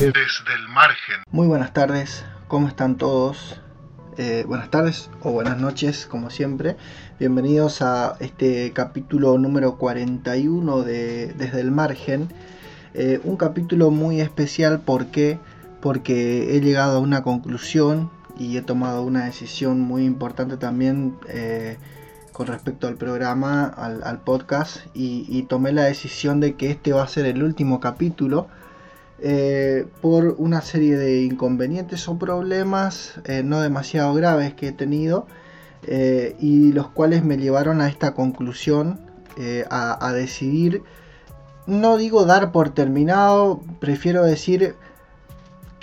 Desde el margen. Muy buenas tardes, ¿cómo están todos? Eh, buenas tardes o buenas noches, como siempre. Bienvenidos a este capítulo número 41 de Desde el margen. Eh, un capítulo muy especial, ¿por qué? Porque he llegado a una conclusión y he tomado una decisión muy importante también eh, con respecto al programa, al, podcast, y, tomé la decisión de que este va a ser el último capítulo eh, por una serie de inconvenientes o problemas eh, no demasiado graves que he tenido y los cuales me llevaron a esta conclusión, a decidir, no digo dar por terminado, prefiero decir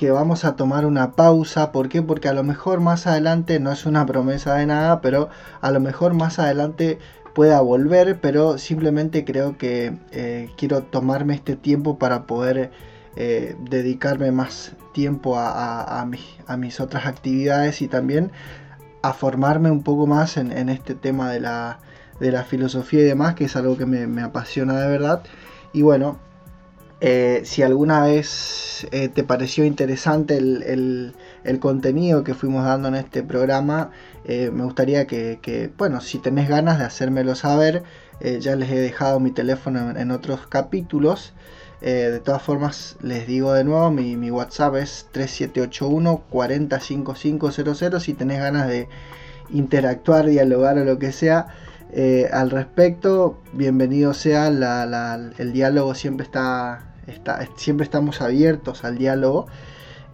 que vamos a tomar una pausa. ¿Por qué? Porque a lo mejor más adelante, no es una promesa de nada, pero a lo mejor más adelante pueda volver, pero simplemente creo que eh, quiero tomarme este tiempo para poder eh, dedicarme más tiempo a, mis otras actividades y también a formarme un poco más en, este tema de la, filosofía y demás, que es algo que me, me apasiona de verdad. Y bueno, eh, si alguna vez eh, te pareció interesante el, contenido que fuimos dando en este programa, eh, me gustaría que, bueno, si tenés ganas de hacérmelo saber, ya les he dejado mi teléfono en, otros capítulos. de todas formas, les digo de nuevo, mi, WhatsApp es 3781 405500. Si tenés ganas de interactuar, dialogar o lo que sea, al respecto, bienvenido sea, el diálogo siempre está siempre estamos abiertos al diálogo.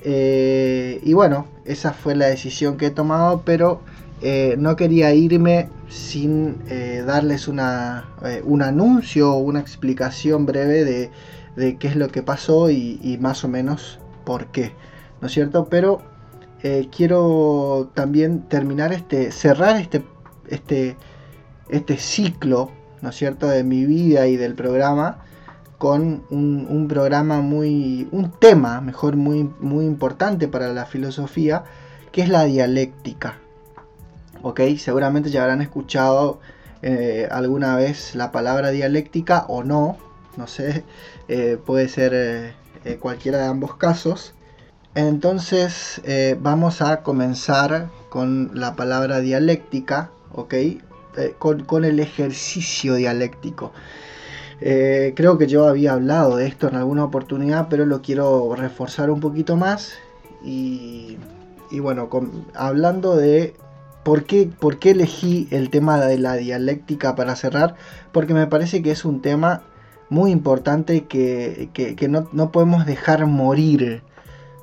Eh, y bueno, esa fue la decisión que he tomado, pero eh, no quería irme sin eh, darles una, un anuncio o una explicación breve de, qué es lo que pasó y, más o menos por qué, ¿no es cierto? Pero quiero también terminar este, cerrar este, este, este ciclo, ¿no es cierto?, de mi vida y del programa con un, programa muy, un tema, mejor, muy, muy importante para la filosofía, que es la dialéctica. ¿Ok? Seguramente ya habrán escuchado eh, alguna vez la palabra dialéctica o no, no sé, eh, puede ser eh, cualquiera de ambos casos. Entonces vamos a comenzar con la palabra dialéctica, ¿ok? Con, con el ejercicio dialéctico. Eh, creo que yo había hablado de esto en alguna oportunidad, pero lo quiero reforzar un poquito más. Y, bueno, hablando de por qué, por qué elegí el tema de la dialéctica para cerrar, porque me parece que es un tema muy importante que, no, podemos dejar morir.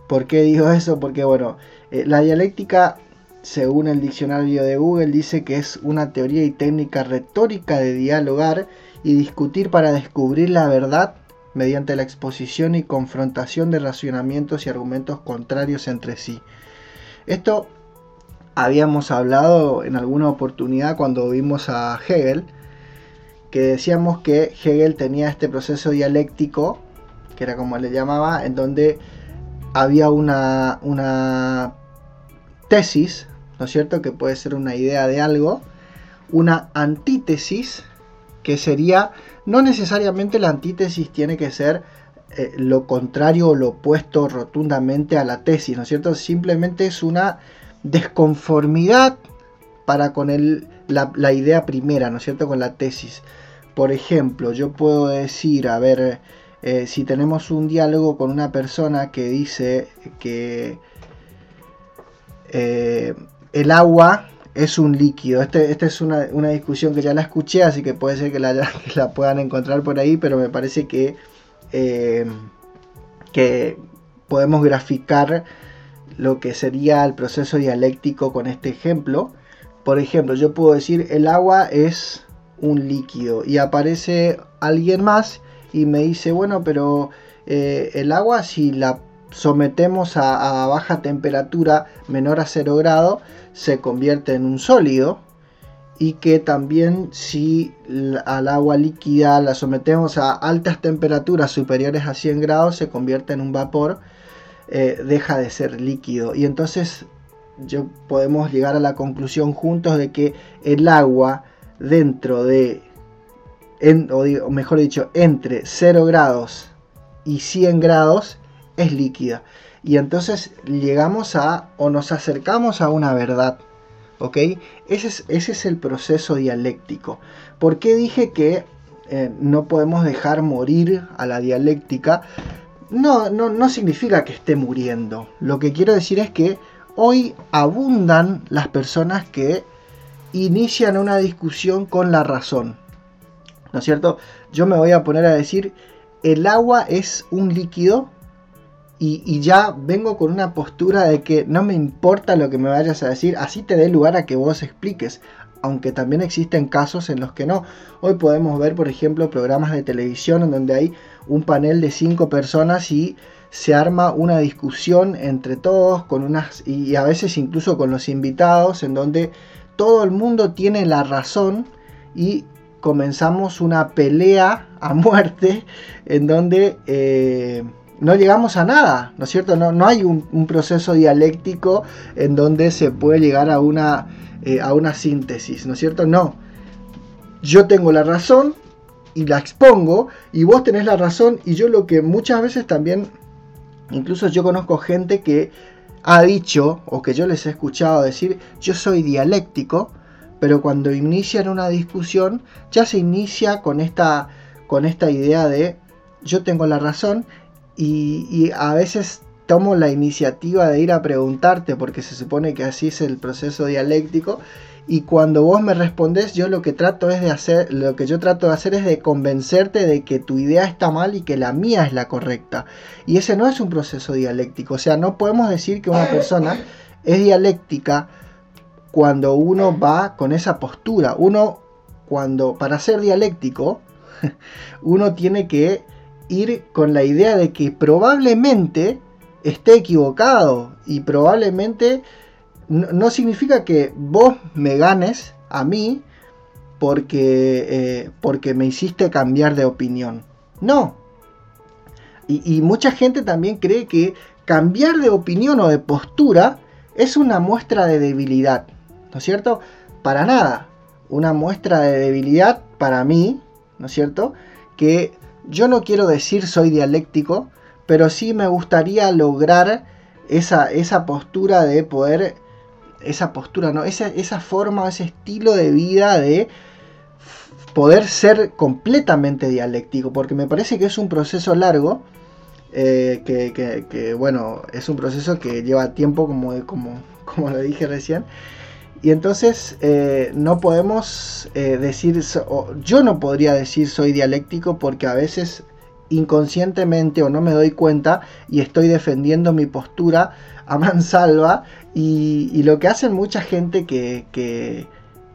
¿Por qué digo eso? Porque bueno, eh, la dialéctica, según el diccionario de Google, dice que es una teoría y técnica retórica de dialogar y discutir para descubrir la verdad mediante la exposición y confrontación de racionamientos y argumentos contrarios entre sí. Esto habíamos hablado en alguna oportunidad cuando vimos a Hegel, que decíamos que Hegel tenía este proceso dialéctico, que era como le llamaba, en donde había una, una tesis, ¿no es cierto?, que puede ser una idea de algo, una antítesis, que sería, no necesariamente la antítesis tiene que ser eh, lo contrario o lo opuesto rotundamente a la tesis, ¿no es cierto? Simplemente es una desconformidad para con el, la, idea primera, ¿no es cierto? Con la tesis. Por ejemplo, yo puedo decir, a ver, eh, si tenemos un diálogo con una persona que dice que eh, el agua es un líquido. Este, esta es una, discusión que ya la escuché, así que puede ser que la, la puedan encontrar por ahí, pero me parece que, eh, que podemos graficar lo que sería el proceso dialéctico con este ejemplo. Por ejemplo, yo puedo decir el agua es un líquido y aparece alguien más y me dice, bueno, pero eh, el agua si la sometemos a, baja temperatura menor a 0 grado, se convierte en un sólido y que también si al agua líquida la sometemos a altas temperaturas superiores a 100 grados se convierte en un vapor, eh, deja de ser líquido. Y entonces yo podemos llegar a la conclusión juntos de que el agua dentro de, o, mejor dicho, entre 0 grados y 100 grados es líquida. Y entonces llegamos a, o nos acercamos a una verdad. ¿Ok? Ese es, ese es el proceso dialéctico. ¿Por qué dije que eh, no podemos dejar morir a la dialéctica? No, no, no significa que esté muriendo. Lo que quiero decir es que hoy abundan las personas que inician una discusión con la razón. ¿No es cierto? Yo me voy a poner a decir, el agua es un líquido y, ya vengo con una postura de que no me importa lo que me vayas a decir, así te dé lugar a que vos expliques, aunque también existen casos en los que no. Hoy podemos ver, por ejemplo, programas de televisión en donde hay un panel de cinco personas y se arma una discusión entre todos con unas y a veces incluso con los invitados en donde todo el mundo tiene la razón y comenzamos una pelea a muerte en donde eh, no llegamos a nada, ¿no es cierto? No, no hay un, proceso dialéctico en donde se puede llegar a una, eh, a una síntesis, ¿no es cierto? No. Yo tengo la razón y la expongo y vos tenés la razón y yo lo que muchas veces también, incluso yo conozco gente que ha dicho o que yo les he escuchado decir, yo soy dialéctico, pero cuando inician una discusión ya se inicia con esta, con esta idea de yo tengo la razón y, a veces tomo la iniciativa de ir a preguntarte porque se supone que así es el proceso dialéctico y cuando vos me respondes, yo lo que trato es de hacer, lo que yo trato de hacer es de convencerte de que tu idea está mal y que la mía es la correcta. Y ese no es un proceso dialéctico, o sea, no podemos decir que una persona es dialéctica cuando uno va con esa postura. Uno cuando para ser dialéctico, uno tiene que ir con la idea de que probablemente esté equivocado y probablemente no, significa que vos me ganes a mí porque, eh, porque me hiciste cambiar de opinión. No. Y, mucha gente también cree que cambiar de opinión o de postura es una muestra de debilidad. ¿No es cierto? Para nada. Una muestra de debilidad para mí, ¿no es cierto? Que yo no quiero decir soy dialéctico, pero sí me gustaría lograr esa, esa postura de poder esa postura, ¿no? Esa, esa forma, ese estilo de vida de poder ser completamente dialéctico, porque me parece que es un proceso largo, eh, que, bueno, es un proceso que lleva tiempo, como, como, como lo dije recién, y entonces eh, no podemos eh, decir, yo no podría decir soy dialéctico porque a veces inconscientemente o no me doy cuenta y estoy defendiendo mi postura a mansalva y, lo que hacen mucha gente que,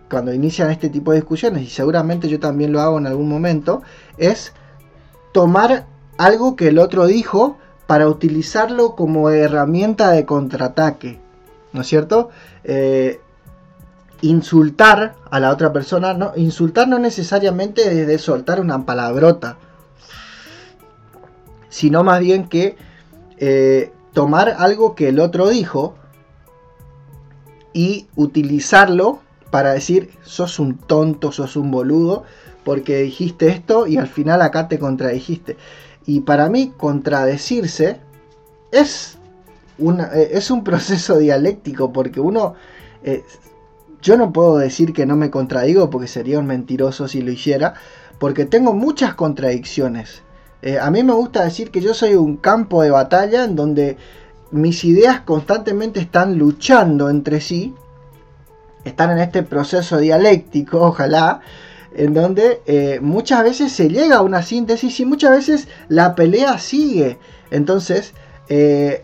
cuando inician este tipo de discusiones, y seguramente yo también lo hago en algún momento, es tomar algo que el otro dijo para utilizarlo como herramienta de contraataque. ¿No es cierto? Eh, insultar a la otra persona, no, insultar no necesariamente desde soltar una palabrota, sino más bien que eh, tomar algo que el otro dijo y utilizarlo para decir sos un tonto, sos un boludo, porque dijiste esto y al final acá te contradijiste. Y para mí contradecirse es, una, eh, es un proceso dialéctico, porque uno... Eh, yo no puedo decir que no me contradigo porque sería un mentiroso si lo hiciera, porque tengo muchas contradicciones. Eh, a mí me gusta decir que yo soy un campo de batalla en donde mis ideas constantemente están luchando entre sí, están en este proceso dialéctico, ojalá, en donde eh, muchas veces se llega a una síntesis y muchas veces la pelea sigue. Entonces, eh,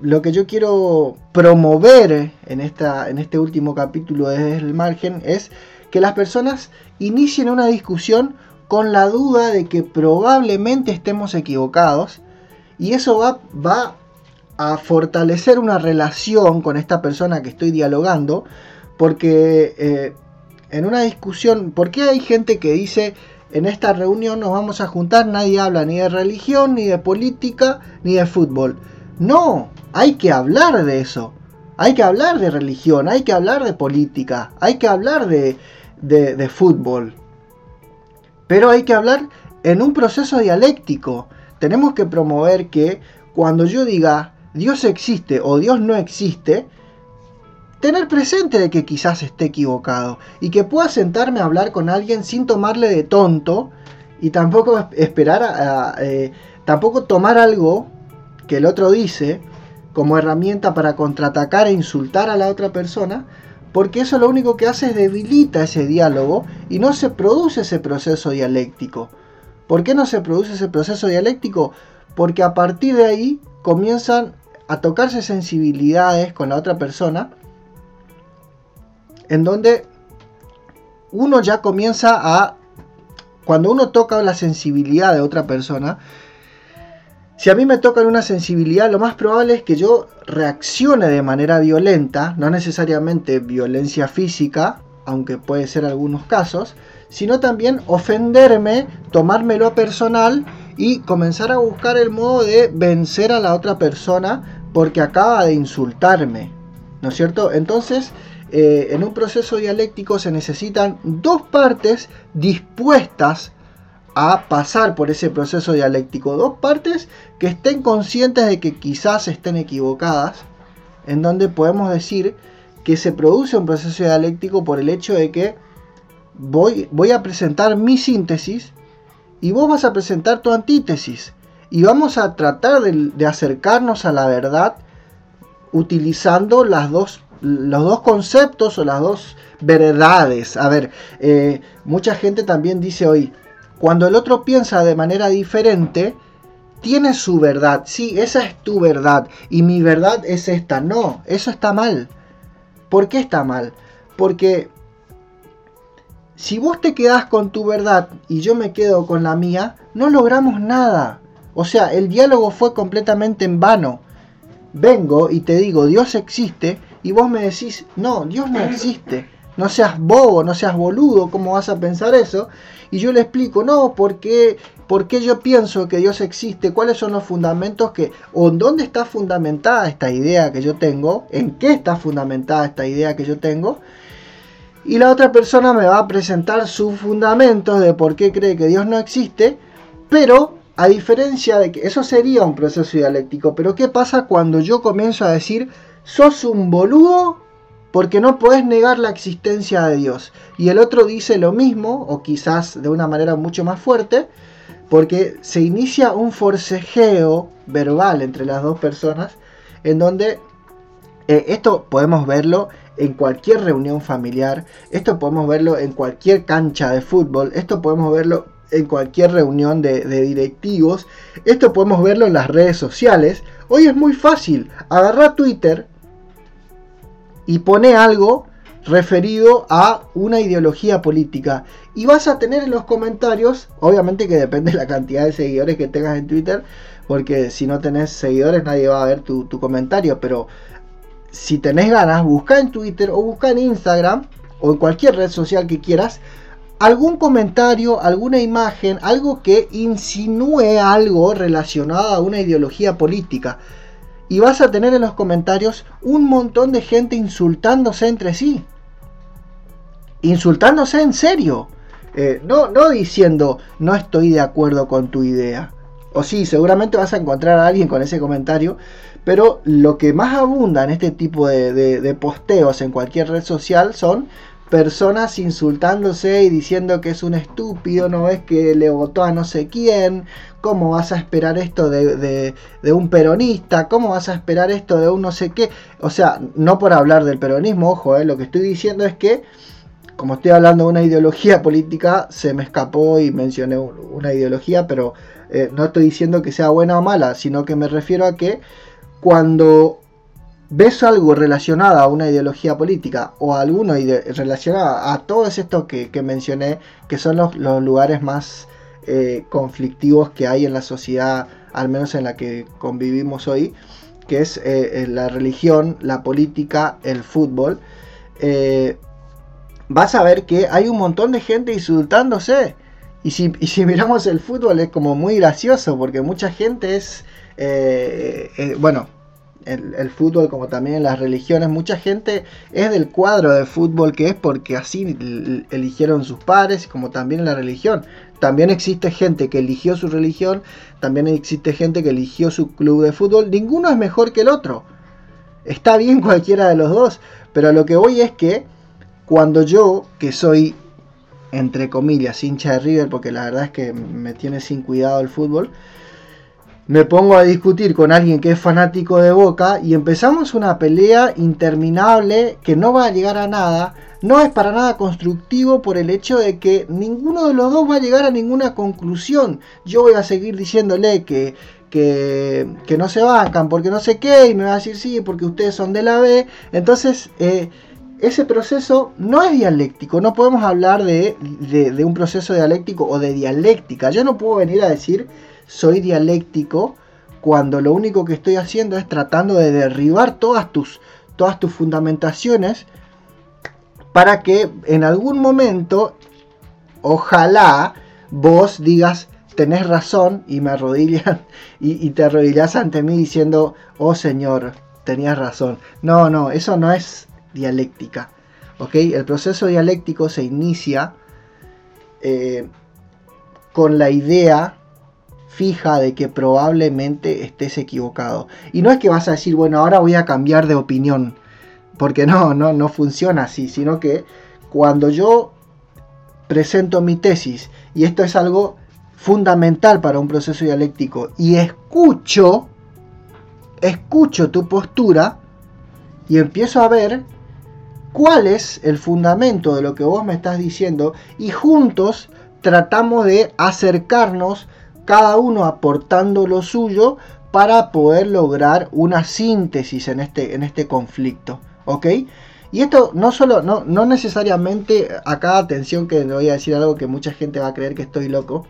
lo que yo quiero promover en, esta, en este último capítulo desde el margen es que las personas inicien una discusión con la duda de que probablemente estemos equivocados y eso va, va a fortalecer una relación con esta persona que estoy dialogando porque eh, en una discusión, ¿por qué hay gente que dice en esta reunión nos vamos a juntar, nadie habla ni de religión, ni de política, ni de fútbol? No, hay que hablar de eso. Hay que hablar de religión, hay que hablar de política, hay que hablar de, de, fútbol. Pero hay que hablar en un proceso dialéctico. Tenemos que promover que cuando yo diga Dios existe o Dios no existe, tener presente de que quizás esté equivocado y que pueda sentarme a hablar con alguien sin tomarle de tonto y tampoco esperar a, eh, tampoco tomar algo que el otro dice como herramienta para contraatacar e insultar a la otra persona, porque eso lo único que hace es debilita ese diálogo y no se produce ese proceso dialéctico. ¿Por qué no se produce ese proceso dialéctico? Porque a partir de ahí comienzan a tocarse sensibilidades con la otra persona, en donde uno ya comienza a, cuando uno toca la sensibilidad de otra persona, si a mí me tocan una sensibilidad, lo más probable es que yo reaccione de manera violenta, no necesariamente violencia física, aunque puede ser algunos casos, sino también ofenderme, tomármelo personal y comenzar a buscar el modo de vencer a la otra persona porque acaba de insultarme. ¿No es cierto? Entonces, eh, en un proceso dialéctico se necesitan dos partes dispuestas a pasar por ese proceso dialéctico. Dos partes que estén conscientes de que quizás estén equivocadas, en donde podemos decir que se produce un proceso dialéctico por el hecho de que voy, voy a presentar mi síntesis y vos vas a presentar tu antítesis. Y vamos a tratar de, acercarnos a la verdad utilizando las dos, los dos conceptos o las dos verdades. A ver, eh, mucha gente también dice hoy, cuando el otro piensa de manera diferente, tiene su verdad. Sí, esa es tu verdad y mi verdad es esta. No, eso está mal. ¿Por qué está mal? Porque si vos te quedás con tu verdad y yo me quedo con la mía, no logramos nada. O sea, el diálogo fue completamente en vano. Vengo y te digo, Dios existe, y vos me decís, no, Dios no existe. No seas bobo, no seas boludo, ¿cómo vas a pensar eso? Y yo le explico, no, ¿por qué, yo pienso que Dios existe? ¿Cuáles son los fundamentos que, o dónde está fundamentada esta idea que yo tengo? ¿En qué está fundamentada esta idea que yo tengo? Y la otra persona me va a presentar sus fundamentos de por qué cree que Dios no existe, pero a diferencia de que eso sería un proceso dialéctico, pero ¿qué pasa cuando yo comienzo a decir, sos un boludo porque no puedes negar la existencia de Dios. Y el otro dice lo mismo, o quizás de una manera mucho más fuerte, porque se inicia un forcejeo verbal entre las dos personas, en donde eh, esto podemos verlo en cualquier reunión familiar, esto podemos verlo en cualquier cancha de fútbol, esto podemos verlo en cualquier reunión de, de directivos, esto podemos verlo en las redes sociales. Hoy es muy fácil, agarrar Twitter, y pone algo referido a una ideología política. Y vas a tener en los comentarios, obviamente que depende de la cantidad de seguidores que tengas en Twitter, porque si no tenés seguidores nadie va a ver tu, comentario, pero si tenés ganas, busca en Twitter o busca en Instagram o en cualquier red social que quieras, algún comentario, alguna imagen, algo que insinúe algo relacionado a una ideología política y vas a tener en los comentarios un montón de gente insultándose entre sí. Insultándose en serio. Eh, no, no diciendo no estoy de acuerdo con tu idea. O sí, seguramente vas a encontrar a alguien con ese comentario. Pero lo que más abunda en este tipo de, de posteos en cualquier red social son personas insultándose y diciendo que es un estúpido, no ves que le votó a no sé quién, cómo vas a esperar esto de, un peronista, cómo vas a esperar esto de un no sé qué. O sea, no por hablar del peronismo, ojo, eh, lo que estoy diciendo es que, como estoy hablando de una ideología política, se me escapó y mencioné una ideología, pero eh, no estoy diciendo que sea buena o mala, sino que me refiero a que cuando ves algo relacionado a una ideología política o a alguno relacionado a todos estos que, mencioné, que son los, lugares más eh, conflictivos que hay en la sociedad, al menos en la que convivimos hoy, que es eh, eh, la religión, la política, el fútbol, vas a ver que hay un montón de gente insultándose. Y si, y si miramos el fútbol es como muy gracioso porque mucha gente es, bueno, el, fútbol como también las religiones. Mucha gente es del cuadro de fútbol que es porque así eligieron sus padres, como también la religión. También existe gente que eligió su religión, también existe gente que eligió su club de fútbol. Ninguno es mejor que el otro. Está bien cualquiera de los dos, pero lo que voy es que cuando yo, que soy entre comillas hincha de River, porque la verdad es que me tiene sin cuidado el fútbol, me pongo a discutir con alguien que es fanático de Boca y empezamos una pelea interminable que no va a llegar a nada. No es para nada constructivo por el hecho de que ninguno de los dos va a llegar a ninguna conclusión. Yo voy a seguir diciéndole que, que, no se bancan porque no sé qué y me va a decir sí porque ustedes son de la B. Entonces eh, ese proceso no es dialéctico. No podemos hablar de, de un proceso dialéctico o de dialéctica. Yo no puedo venir a decir soy dialéctico cuando lo único que estoy haciendo es tratando de derribar todas tus, todas tus fundamentaciones para que en algún momento, ojalá, vos digas, tenés razón y me arrodillas y, te arrodillas ante mí diciendo, oh Señor, tenías razón. No, no, eso no es dialéctica. ¿ok? El proceso dialéctico se inicia eh, con la idea fija de que probablemente estés equivocado. Y no es que vas a decir, bueno, ahora voy a cambiar de opinión, porque no, no, no funciona así, sino que cuando yo presento mi tesis, y esto es algo fundamental para un proceso dialéctico, y escucho, escucho tu postura, y empiezo a ver cuál es el fundamento de lo que vos me estás diciendo, y juntos tratamos de acercarnos cada uno aportando lo suyo para poder lograr una síntesis en este, en este conflicto. ¿Ok? Y esto no solo, no, no necesariamente, acá atención que voy a decir algo que mucha gente va a creer que estoy loco,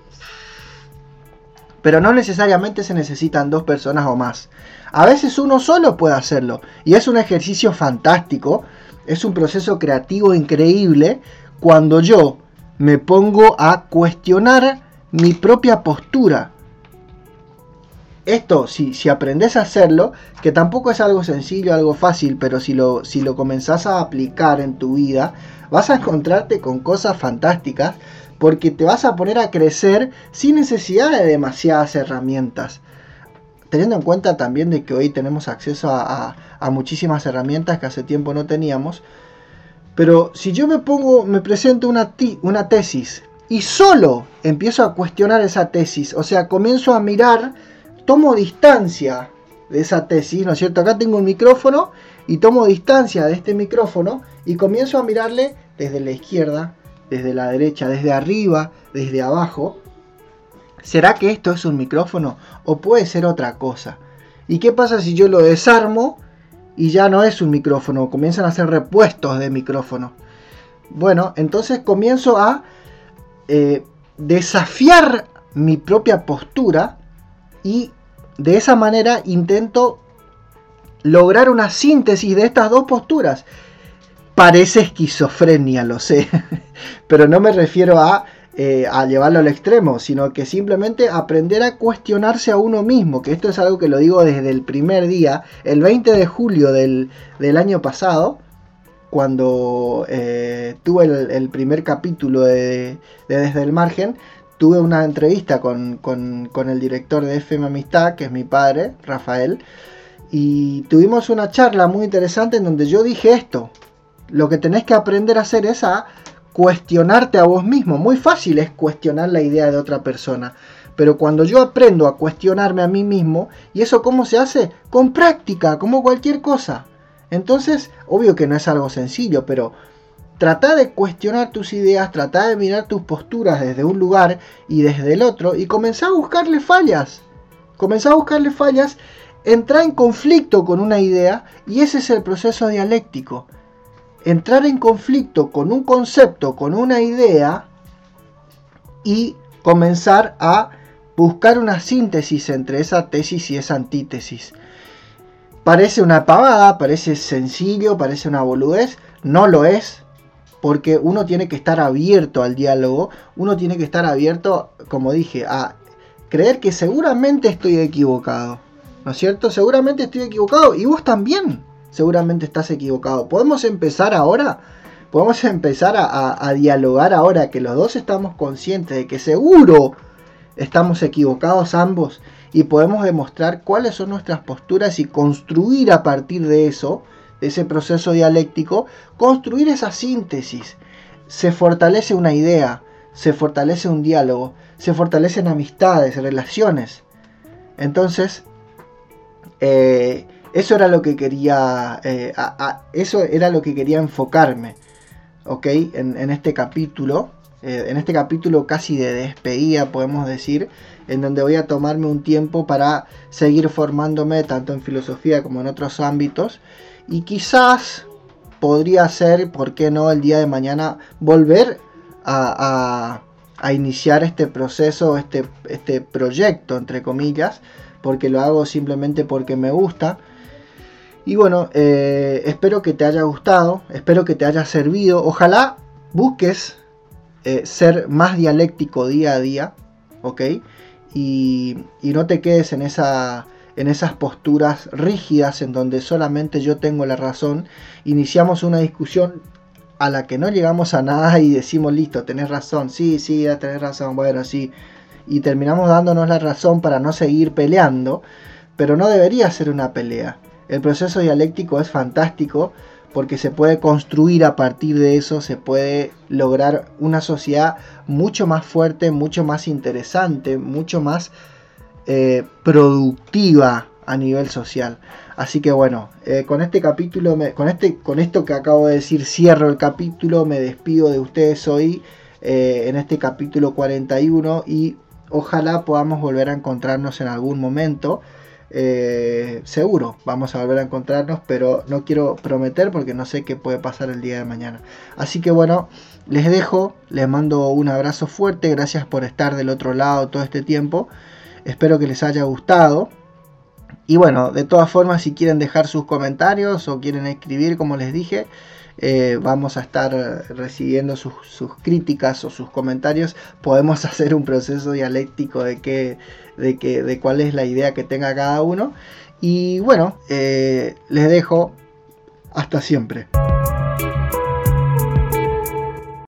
pero no necesariamente se necesitan dos personas o más. A veces uno solo puede hacerlo y es un ejercicio fantástico, es un proceso creativo increíble cuando yo me pongo a cuestionar mi propia postura. Esto, si, si aprendes a hacerlo, que tampoco es algo sencillo, algo fácil, pero si lo, si lo comenzás a aplicar en tu vida, vas a encontrarte con cosas fantásticas porque te vas a poner a crecer sin necesidad de demasiadas herramientas. Teniendo en cuenta también de que hoy tenemos acceso a, a muchísimas herramientas que hace tiempo no teníamos, pero si yo me pongo, me presento una, una tesis y solo empiezo a cuestionar esa tesis, o sea, comienzo a mirar, tomo distancia de esa tesis, ¿no es cierto? Acá tengo un micrófono y tomo distancia de este micrófono y comienzo a mirarle desde la izquierda, desde la derecha, desde arriba, desde abajo. ¿Será que esto es un micrófono o puede ser otra cosa? ¿Y qué pasa si yo lo desarmo y ya no es un micrófono? Comienzan a ser repuestos de micrófono. Bueno, entonces comienzo a eh, desafiar mi propia postura y de esa manera intento lograr una síntesis de estas dos posturas. Parece esquizofrenia, lo sé, pero no me refiero a, eh, a, llevarlo al extremo, sino que simplemente aprender a cuestionarse a uno mismo, que esto es algo que lo digo desde el primer día, el 20 de julio del año pasado, cuando eh, tuve el, primer capítulo de, Desde el Margen, tuve una entrevista con, el director de FM Amistad, que es mi padre, Rafael, y tuvimos una charla muy interesante en donde yo dije esto, lo que tenés que aprender a hacer es a cuestionarte a vos mismo, muy fácil es cuestionar la idea de otra persona, pero cuando yo aprendo a cuestionarme a mí mismo, ¿y eso cómo se hace? Con práctica, como cualquier cosa. Entonces, obvio que no es algo sencillo, pero trata de cuestionar tus ideas, trata de mirar tus posturas desde un lugar y desde el otro y comenzá a buscarle fallas. Comenzá a buscarle fallas, entra en conflicto con una idea y ese es el proceso dialéctico. Entrar en conflicto con un concepto, con una idea y comenzar a buscar una síntesis entre esa tesis y esa antítesis. Parece una pavada, parece sencillo, parece una boludez, no lo es, porque uno tiene que estar abierto al diálogo, uno tiene que estar abierto, como dije, a creer que seguramente estoy equivocado, ¿no es cierto? Seguramente estoy equivocado y vos también seguramente estás equivocado. ¿Podemos empezar ahora? Podemos empezar a, dialogar ahora que los dos estamos conscientes de que seguro estamos equivocados ambos y podemos demostrar cuáles son nuestras posturas y construir a partir de eso, de ese proceso dialéctico, construir esa síntesis. Se fortalece una idea, se fortalece un diálogo, se fortalecen amistades, relaciones. Entonces, eh, eso era lo que quería, eh, eso era lo que quería enfocarme, ¿ok? En, este capítulo, eh, en este capítulo casi de despedida, podemos decir, en donde voy a tomarme un tiempo para seguir formándome tanto en filosofía como en otros ámbitos y quizás podría ser, ¿por qué no?, el día de mañana volver a, iniciar este proceso, este, este proyecto, entre comillas, porque lo hago simplemente porque me gusta. Y bueno, eh, espero que te haya gustado, espero que te haya servido. Ojalá busques eh, ser más dialéctico día a día, ¿ok? Y, y no te quedes en, esa, en esas posturas rígidas en donde solamente yo tengo la razón. Iniciamos una discusión a la que no llegamos a nada y decimos, listo, tenés razón, sí, sí, ya tenés razón, bueno, sí. Y terminamos dándonos la razón para no seguir peleando, pero no debería ser una pelea. El proceso dialéctico es fantástico porque se puede construir a partir de eso, se puede lograr una sociedad mucho más fuerte, mucho más interesante, mucho más eh, productiva a nivel social. Así que bueno, eh, con este capítulo, con, este, con esto que acabo de decir, cierro el capítulo, me despido de ustedes hoy eh, en este capítulo 41 y ojalá podamos volver a encontrarnos en algún momento. Eh, seguro vamos a volver a encontrarnos, pero no quiero prometer porque no sé qué puede pasar el día de mañana. Así que bueno, les dejo, les mando un abrazo fuerte, gracias por estar del otro lado todo este tiempo. Espero que les haya gustado. Y bueno, de todas formas, si quieren dejar sus comentarios o quieren escribir, como les dije, eh, vamos a estar recibiendo sus, críticas o sus comentarios. Podemos hacer un proceso dialéctico de, qué, de, de cuál es la idea que tenga cada uno. Y bueno, eh, les dejo hasta siempre.